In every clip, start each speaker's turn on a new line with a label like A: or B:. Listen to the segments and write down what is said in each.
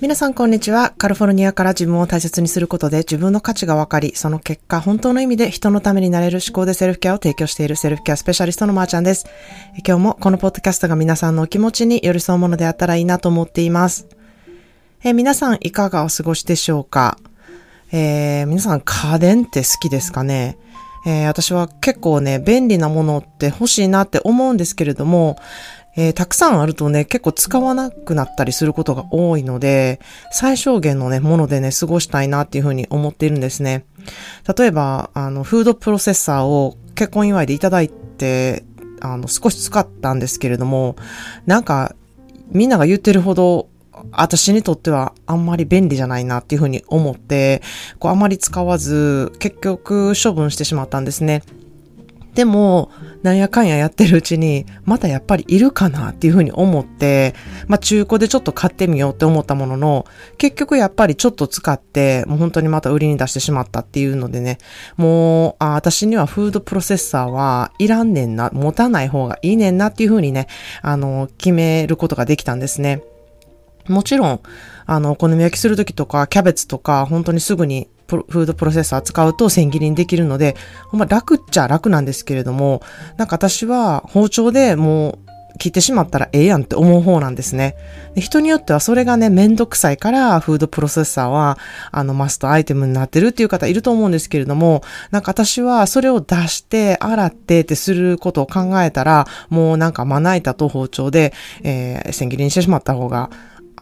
A: 皆さんこんにちは。カリフォルニアから自分を大切にすることで自分の価値が分かり、その結果、本当の意味で人のためになれる思考でセルフケアを提供しているセルフケアスペシャリストのまーちゃんです。今日もこのポッドキャストが皆さんのお気持ちに寄り添うものであったらいいなと思っています。え皆さんいかがお過ごしでしょうか？えー、皆さん家電って好きですかね？えー、私は結構ね、便利なものって欲しいなって思うんですけれども、えー、たくさんあるとね、結構使わなくなったりすることが多いので、最小限のね、ものでね、過ごしたいなっていうふうに思っているんですね。例えば、あの、フードプロセッサーを結婚祝いでいただいて、あの、少し使ったんですけれども、なんか、みんなが言ってるほど、私にとってはあんまり便利じゃないなっていうふうに思って、こうあまり使わず、結局処分してしまったんですね。でも、なんやかんややってるうちに、またやっぱりいるかなっていうふうに思って、まあ中古でちょっと買ってみようって思ったものの、結局やっぱりちょっと使って、もう本当にまた売りに出してしまったっていうのでね、もう、あ私にはフードプロセッサーはいらんねんな、持たない方がいいねんなっていうふうにね、あの、決めることができたんですね。もちろん、あの、お好み焼きするときとか、キャベツとか、本当にすぐにフードプロセッサー使うと千切りにできるので、ほんま楽っちゃ楽なんですけれども、なんか私は包丁でもう切ってしまったらええやんって思う方なんですね。で人によってはそれがね、めんどくさいからフードプロセッサーはあのマストアイテムになってるっていう方いると思うんですけれども、なんか私はそれを出して洗ってってすることを考えたら、もうなんかまな板と包丁で、えー、千切りにしてしまった方が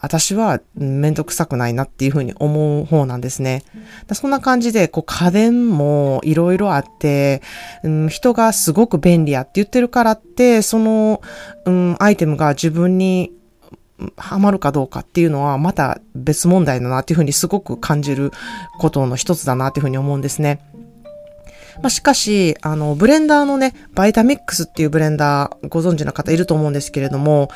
A: 私はめんどくさくないなっていうふうに思う方なんですね。そんな感じで、こう家電もいろいろあって、うん、人がすごく便利やって言ってるからって、その、うん、アイテムが自分にハマるかどうかっていうのはまた別問題だなっていうふうにすごく感じることの一つだなっていうふうに思うんですね。まあ、しかし、あの、ブレンダーのね、バイタミックスっていうブレンダーご存知の方いると思うんですけれども、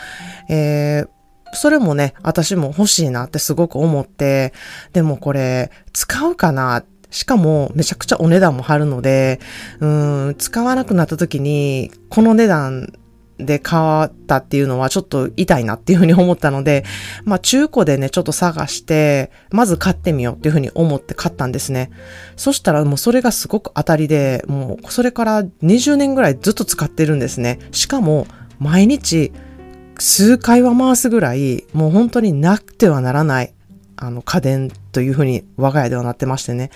A: えー、それもね、私も欲しいなってすごく思って、でもこれ、使うかな？しかも、めちゃくちゃお値段も張るので、うん、使わなくなった時に、この値段で買ったっていうのはちょっと痛いなっていうふうに思ったので、まあ中古でね、ちょっと探して、まず買ってみようっていうふうに思って買ったんですね。そしたらもうそれがすごく当たりで、もうそれから20年ぐらいずっと使ってるんですね。しかも、毎日、数回は回すぐらい、もう本当になくてはならない、あの、家電というふうに我が家ではなってましてね。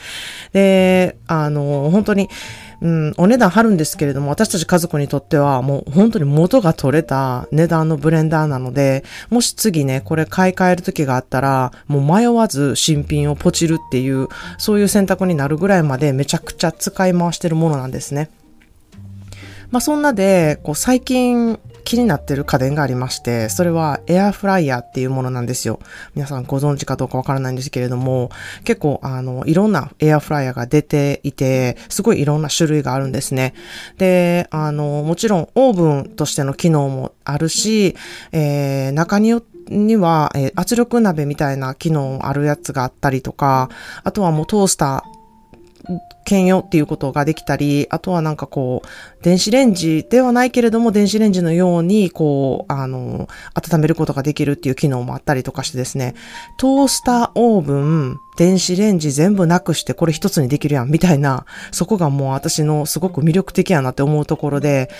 A: で、あの、本当に、うん、お値段張るんですけれども、私たち家族にとってはもう本当に元が取れた値段のブレンダーなので、もし次ね、これ買い替える時があったら、もう迷わず新品をポチるっていう、そういう選択になるぐらいまでめちゃくちゃ使い回してるものなんですね。まあそんなで、こう最近、気になってる家電がありまして、それはエアフライヤーっていうものなんですよ。皆さんご存知かどうかわからないんですけれども、結構あの、いろんなエアフライヤーが出ていて、すごいいろんな種類があるんですね。で、あの、もちろんオーブンとしての機能もあるし、えー、中によってには、えー、圧力鍋みたいな機能あるやつがあったりとか、あとはもうトースター兼用っていうことができたり、あとはなんかこう、電子レンジではないけれども、電子レンジのように、こう、あの、温めることができるっていう機能もあったりとかしてですね、トースター、オーブン、電子レンジ全部なくしてこれ一つにできるやん、みたいな、そこがもう私のすごく魅力的やなって思うところで、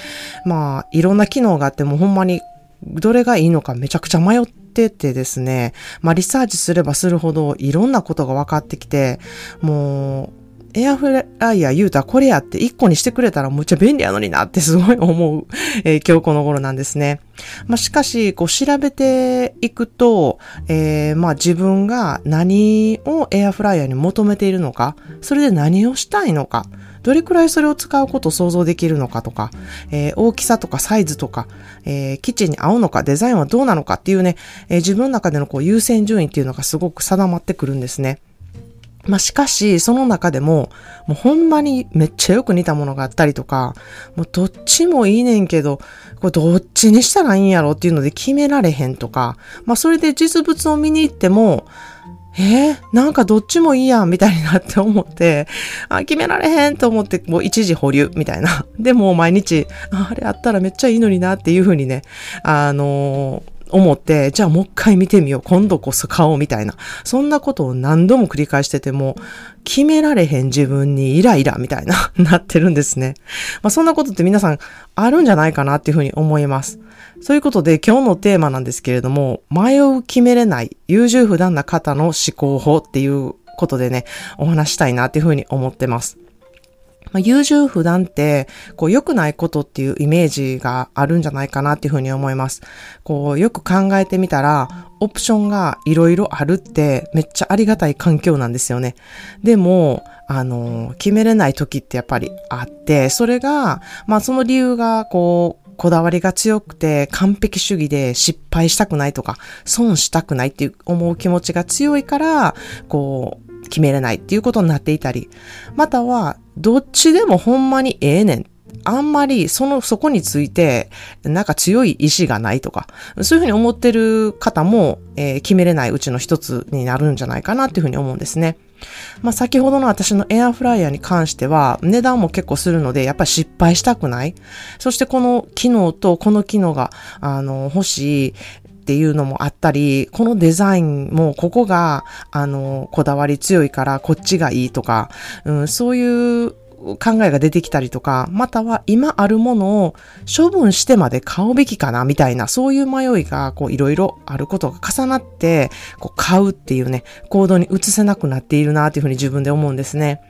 A: まあ、いろんな機能があってもほんまにどれがいいのかめちゃくちゃ迷っててですね、まあリサーチすればするほどいろんなことが分かってきて、もうエアフライヤー言うたらこれやって1個にしてくれたらむっちゃ便利やのになってすごい思う、えー、今日この頃なんですね。まあ、しかし、こう調べていくと、えー、まあ自分が何をエアフライヤーに求めているのか、それで何をしたいのか、どれくらいそれを使うことを想像できるのかとか、えー、大きさとかサイズとか、えー、キッチンに合うのか、デザインはどうなのかっていうね、えー、自分の中でのこう優先順位っていうのがすごく定まってくるんですね。まあ、しかし、その中でも、もうほんまにめっちゃよく似たものがあったりとか、もうどっちもいいねんけど、これどっちにしたらいいんやろっていうので決められへんとか、まあ、それで実物を見に行っても、えー、なんかどっちもいいやん、みたいになって思って、あ、決められへんと思って、もう一時保留、みたいな。でも毎日、あれあったらめっちゃいいのになっていうふうにね、あのー思って、じゃあもう一回見てみよう。今度こそ買おうみたいな。そんなことを何度も繰り返してても、決められへん自分にイライラみたいな、なってるんですね。まあそんなことって皆さんあるんじゃないかなっていうふうに思います。そういうことで今日のテーマなんですけれども、迷う決めれない優柔不断な方の思考法っていうことでね、お話したいなっていうふうに思ってます。まあ、優柔不断って、こう、良くないことっていうイメージがあるんじゃないかなっていうふうに思います。こう、よく考えてみたら、オプションがいろいろあるってめっちゃありがたい環境なんですよね。でも、あの、決めれない時ってやっぱりあって、それが、まあその理由が、こう、こだわりが強くて完璧主義で失敗したくないとか、損したくないっていう思う気持ちが強いから、こう、決めれないっていうことになっていたり、または、どっちでもほんまにええねん。あんまりその、そこについて、なんか強い意志がないとか、そういうふうに思ってる方も、えー、決めれないうちの一つになるんじゃないかなっていうふうに思うんですね。まあ、先ほどの私のエアフライヤーに関しては、値段も結構するので、やっぱり失敗したくない。そしてこの機能とこの機能が、あの、欲しい。っていうのもあったり、このデザインもここが、あの、こだわり強いからこっちがいいとか、うん、そういう考えが出てきたりとか、または今あるものを処分してまで買うべきかなみたいな、そういう迷いがこういろいろあることが重なって、こう買うっていうね、行動に移せなくなっているなっていうふうに自分で思うんですね。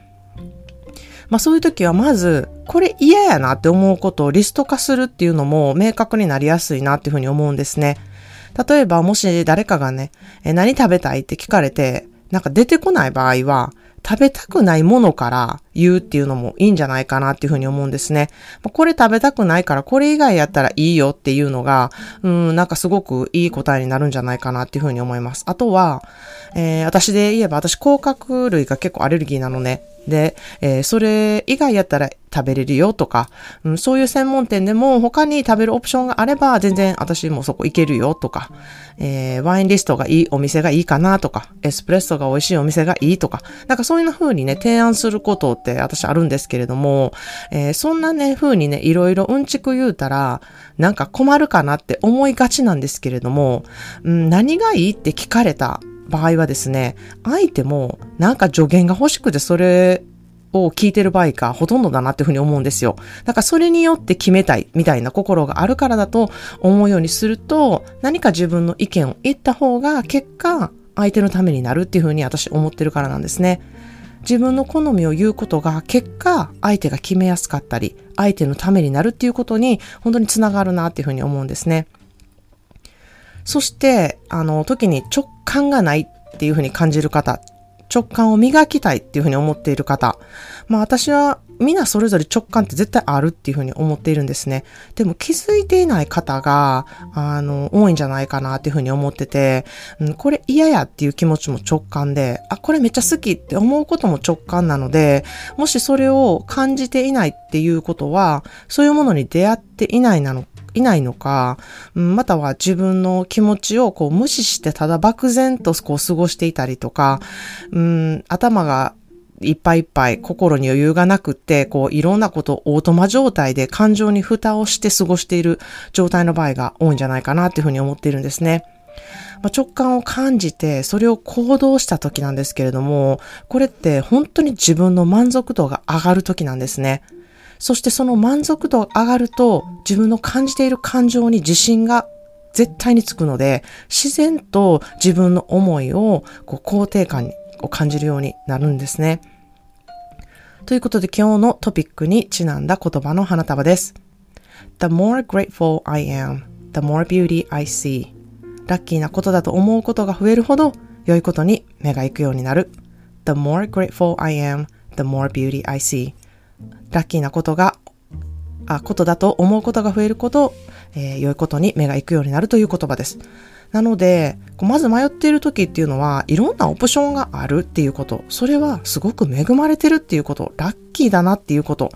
A: まあそういう時はまず、これ嫌やなって思うことをリスト化するっていうのも明確になりやすいなっていうふうに思うんですね。例えば、もし誰かがね、え何食べたいって聞かれて、なんか出てこない場合は、食べたくないものから言うっていうのもいいんじゃないかなっていうふうに思うんですね。これ食べたくないからこれ以外やったらいいよっていうのが、うん、なんかすごくいい答えになるんじゃないかなっていうふうに思います。あとは、えー、私で言えば私甲殻類が結構アレルギーなのね。で、えー、それ以外やったら食べれるよとか、うん、そういう専門店でも他に食べるオプションがあれば全然私もそこ行けるよとか、えー、ワインリストがいいお店がいいかなとか、エスプレッソが美味しいお店がいいとか、なんかそういう風にね、提案することって私あるんですけれども、えー、そんなね、風にね、いろいろうんちく言うたら、なんか困るかなって思いがちなんですけれども、うん、何がいいって聞かれた場合はですね、相手もなんか助言が欲しくてそれを聞いてる場合かほとんどだなっていうふうに思うんですよ。だからそれによって決めたいみたいな心があるからだと思うようにすると何か自分の意見を言った方が結果相手のためになるっていうふうに私思ってるからなんですね。自分の好みを言うことが結果相手が決めやすかったり相手のためになるっていうことに本当につながるなっていうふうに思うんですね。そして、あの、時に直感がないっていうふうに感じる方、直感を磨きたいっていうふうに思っている方。まあ私は皆それぞれ直感って絶対あるっていうふうに思っているんですね。でも気づいていない方が、あの、多いんじゃないかなっていうふうに思ってて、うん、これ嫌やっていう気持ちも直感で、あ、これめっちゃ好きって思うことも直感なので、もしそれを感じていないっていうことは、そういうものに出会っていないなのかいないのか、または自分の気持ちをこう無視してただ漠然とこう過ごしていたりとか、うん、頭がいっぱいいっぱい心に余裕がなくって、こういろんなことをオートマ状態で感情に蓋をして過ごしている状態の場合が多いんじゃないかなっていうふうに思っているんですね。まあ、直感を感じて、それを行動した時なんですけれども、これって本当に自分の満足度が上がる時なんですね。そしてその満足度が上がると自分の感じている感情に自信が絶対につくので、自然と自分の思いをこう肯定感を感じるようになるんですね。ということで今日のトピックにちなんだ言葉の花束です。The more grateful I am, the more beauty I see. ラッキーなことだと思うことが増えるほど良いことに目が行くようになる。The more grateful I am, the more beauty I see. ラッキーなことが、あ、ことだと思うことが増えること、えー、良いことに目が行くようになるという言葉です。なので、まず迷っている時っていうのは、いろんなオプションがあるっていうこと。それはすごく恵まれてるっていうこと。ラッキーだなっていうこと。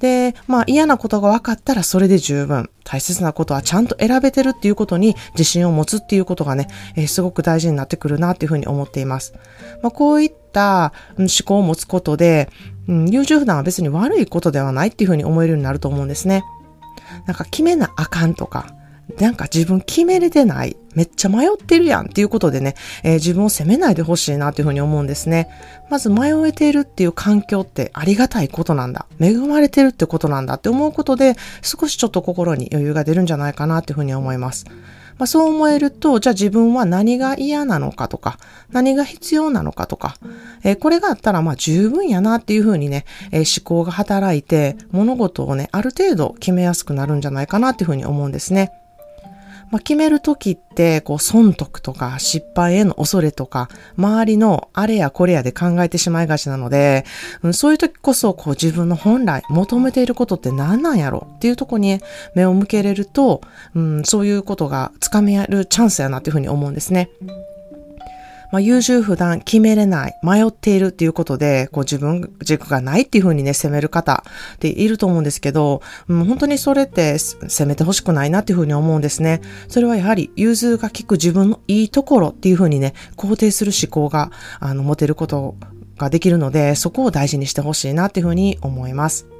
A: で、まあ嫌なことが分かったらそれで十分。大切なことはちゃんと選べてるっていうことに自信を持つっていうことがね、えー、すごく大事になってくるなっていうふうに思っています。まあこういった思考を持つことで、うん、優柔不断は別に悪いことではないっていうふうに思えるようになると思うんですね。なんか決めなあかんとか、なんか自分決めれてない。めっちゃ迷ってるやんっていうことでね、えー、自分を責めないでほしいなというふうに思うんですね。まず迷えているっていう環境ってありがたいことなんだ。恵まれてるってことなんだって思うことで、少しちょっと心に余裕が出るんじゃないかなというふうに思います。まあ、そう思えると、じゃあ自分は何が嫌なのかとか、何が必要なのかとか、えー、これがあったらまあ十分やなっていうふうにね、えー、思考が働いて、物事をね、ある程度決めやすくなるんじゃないかなっていうふうに思うんですね。まあ、決めるときって、こう、損得とか失敗への恐れとか、周りのあれやこれやで考えてしまいがちなので、うん、そういうときこそ、こう、自分の本来求めていることって何なんやろっていうとこに目を向けれると、うん、そういうことがつかめるチャンスやなっていうふうに思うんですね。まあ、優柔不断、決めれない、迷っているっていうことで、こう自分軸がないっていうふうにね、責める方っていると思うんですけど、もう、本当にそれって責めてほしくないなっていうふうに思うんですね。それはやはり融通が利く自分のいいところっていうふうにね、肯定する思考が、あの、持てることができるので、そこを大事にしてほしいなっていうふうに思います。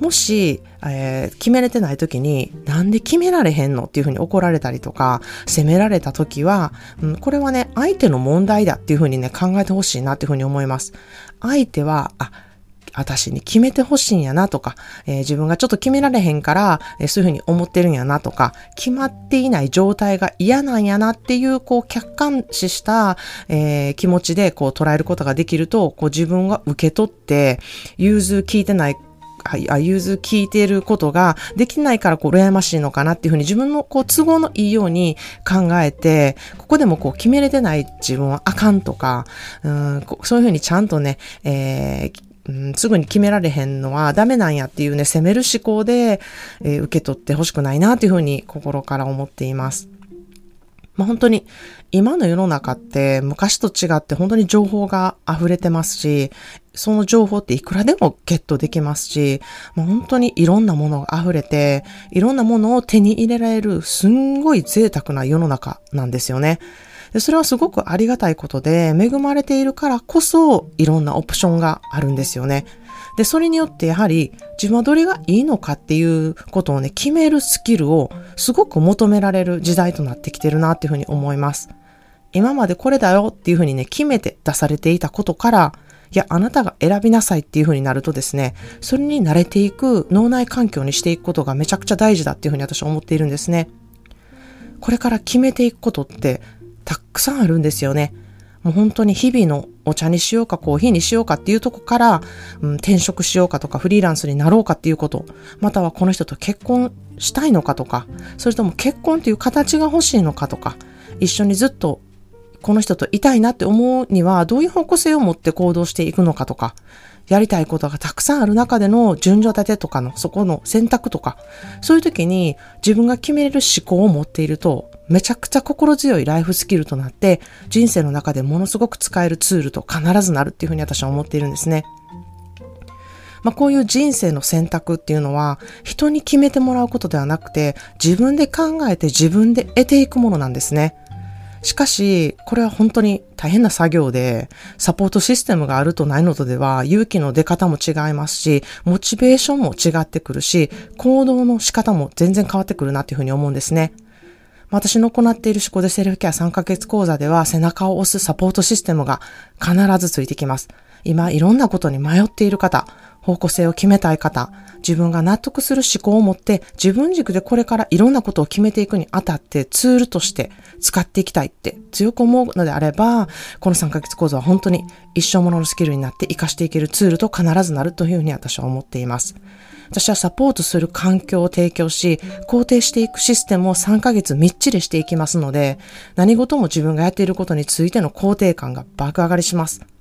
A: もし、えー、決めれてない時に、なんで決められへんのっていうふうに怒られたりとか、責められた時は、うん、これはね、相手の問題だっていうふうにね、考えてほしいなっていうふうに思います。相手は、あ、私に決めてほしいんやなとか、えー、自分がちょっと決められへんから、えー、そういうふうに思ってるんやなとか、決まっていない状態が嫌なんやなっていう、こう、客観視した、えー、気持ちで、こう、捉えることができると、こう、自分が受け取って、融通聞いてないあ、融通聞いていることができないからこう羨ましいのかなっていうふうに自分のこう都合のいいように考えて、ここでもこう決めれてない自分はあかんとか、うんそういうふうにちゃんとね、えーうん、すぐに決められへんのはダメなんやっていうね、責める思考で、えー、受け取ってほしくないなっていうふうに心から思っています。まあ、本当に今の世の中って昔と違って本当に情報が溢れてますし、その情報っていくらでもゲットできますし、もう本当にいろんなものが溢れて、いろんなものを手に入れられるすんごい贅沢な世の中なんですよね。でそれはすごくありがたいことで、恵まれているからこそいろんなオプションがあるんですよね。で、それによってやはり自分はどれがいいのかっていうことをね、決めるスキルをすごく求められる時代となってきてるなっていうふうに思います。今までこれだよっていうふうにね、決めて出されていたことから、いや、あなたが選びなさいっていうふうになるとですね、それに慣れていく脳内環境にしていくことがめちゃくちゃ大事だっていうふうに私は思っているんですね。これから決めていくことってたくさんあるんですよね。もう本当に日々のお茶にしようかコーヒーにしようかっていうとこから、うん、転職しようかとかフリーランスになろうかっていうこと、またはこの人と結婚したいのかとか、それとも結婚っていう形が欲しいのかとか、一緒にずっとこの人といたいなって思うにはどういう方向性を持って行動していくのかとか、やりたいことがたくさんある中での順序立てとかのそこの選択とか、そういう時に自分が決めれる思考を持っていると、めちゃくちゃ心強いライフスキルとなって、人生の中でものすごく使えるツールと必ずなるっていうふうに私は思っているんですね。まあ、こういう人生の選択っていうのは、人に決めてもらうことではなくて、自分で考えて自分で得ていくものなんですね。しかし、これは本当に大変な作業で、サポートシステムがあるとないのとでは、勇気の出方も違いますし、モチベーションも違ってくるし、行動の仕方も全然変わってくるなっていうふうに思うんですね。私の行っている思考でセルフケア3ヶ月講座では背中を押すサポートシステムが必ずついてきます。今いろんなことに迷っている方、方向性を決めたい方、自分が納得する思考を持って自分軸でこれからいろんなことを決めていくにあたってツールとして使っていきたいって強く思うのであれば、この3ヶ月講座は本当に一生もののスキルになって活かしていけるツールと必ずなるというふうに私は思っています。私はサポートする環境を提供し、肯定していくシステムを3ヶ月みっちりしていきますので、何事も自分がやっていることについての肯定感が爆上がりします。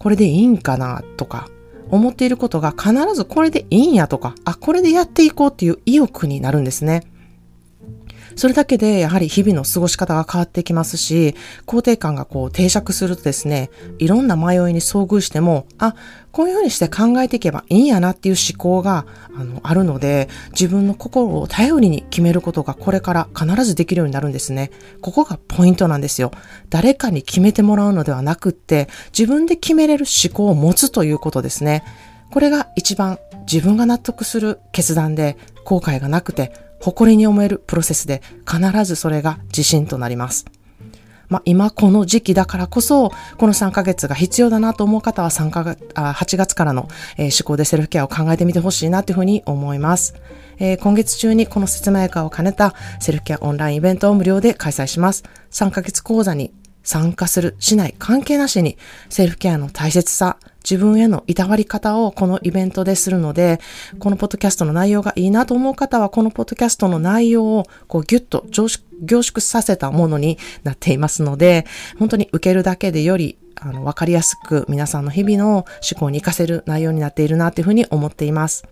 A: これでいいんかなとか、思っていることが必ずこれでいいんやとか、あ、これでやっていこうっていう意欲になるんですね。それだけでやはり日々の過ごし方が変わってきますし、肯定感がこう定着するとですね、いろんな迷いに遭遇しても、あ、こういうふうにして考えていけばいいんやなっていう思考があのあるので、自分の心を頼りに決めることがこれから必ずできるようになるんですね。ここがポイントなんですよ。誰かに決めてもらうのではなくって、自分で決めれる思考を持つということですね。これが一番自分が納得する決断で後悔がなくて誇りに思えるプロセスで必ずそれが自信となります。まあ、今この時期だからこそ、この3ヶ月が必要だなと思う方は3ヶ月、8月からの、思考でセルフケアを考えてみてほしいなというふうに思います。えー、今月中にこの説明会を兼ねたセルフケアオンラインイベントを無料で開催します。3ヶ月講座に参加する、しない、関係なしにセルフケアの大切さ、自分へのいたわり方をこのイベントでするので、このポッドキャストの内容がいいなと思う方は、このポッドキャストの内容をこうギュッと凝縮させたものになっていますので、本当に受けるだけでよりあの、わかりやすく皆さんの日々の思考に活かせる内容になっているなというふうに思っています。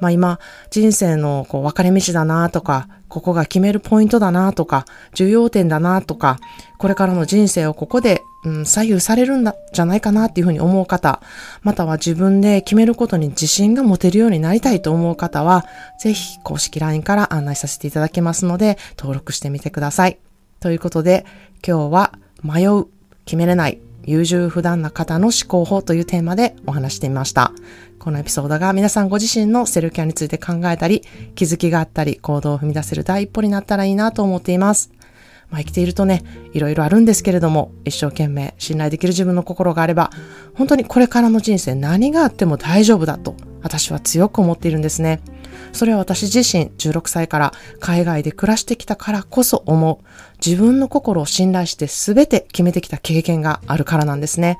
A: まあ今、人生のこう分かれ道だなとか、ここが決めるポイントだなとか、重要点だなとか、これからの人生をここで、うん、左右されるんだ、じゃないかなっていうふうに思う方、または自分で決めることに自信が持てるようになりたいと思う方は、ぜひ公式 LINE から案内させていただきますので、登録してみてください。ということで、今日は迷う、決めれない、優柔不断な方の思考法というテーマでお話してみました。このエピソードが皆さんご自身のセルフケアについて考えたり、気づきがあったり、行動を踏み出せる第一歩になったらいいなと思っています。まあ、生きているとね、いろいろあるんですけれども、一生懸命信頼できる自分の心があれば、本当にこれからの人生何があっても大丈夫だと、私は強く思っているんですね。それは私自身16歳から海外で暮らしてきたからこそ思う。自分の心を信頼して全て決めてきた経験があるからなんですね。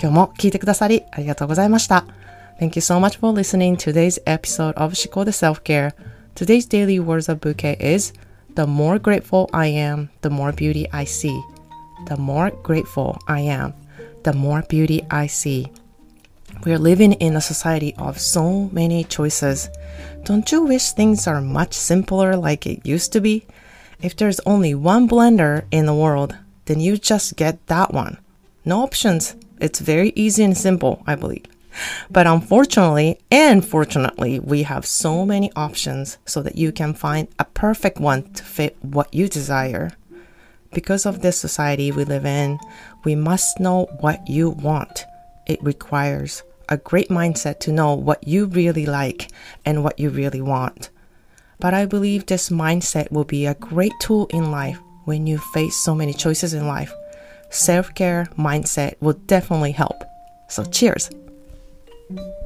A: 今日も聞いてくださりありがとうございました。Thank you so much for listening to today's episode of Shiko the Self-Care. Today's daily words of bouquet is The more grateful I am, the more beauty I see. The more grateful I am, the more beauty I see. We're living in a society of so many choices. Don't you wish things are much simpler like it used to be? If there's only one blender in the world, then you just get that one. No options. It's very easy and simple, I believe. But unfortunately and fortunately, we have so many options so that you can find a perfect one to fit what you desire. Because of this society we live in, we must know what you want. It requires a great mindset to know what you really like and what you really want. But I believe this mindset will be a great tool in life when you face so many choices in life. Self care mindset will definitely help. So, cheers! Mm-hmm.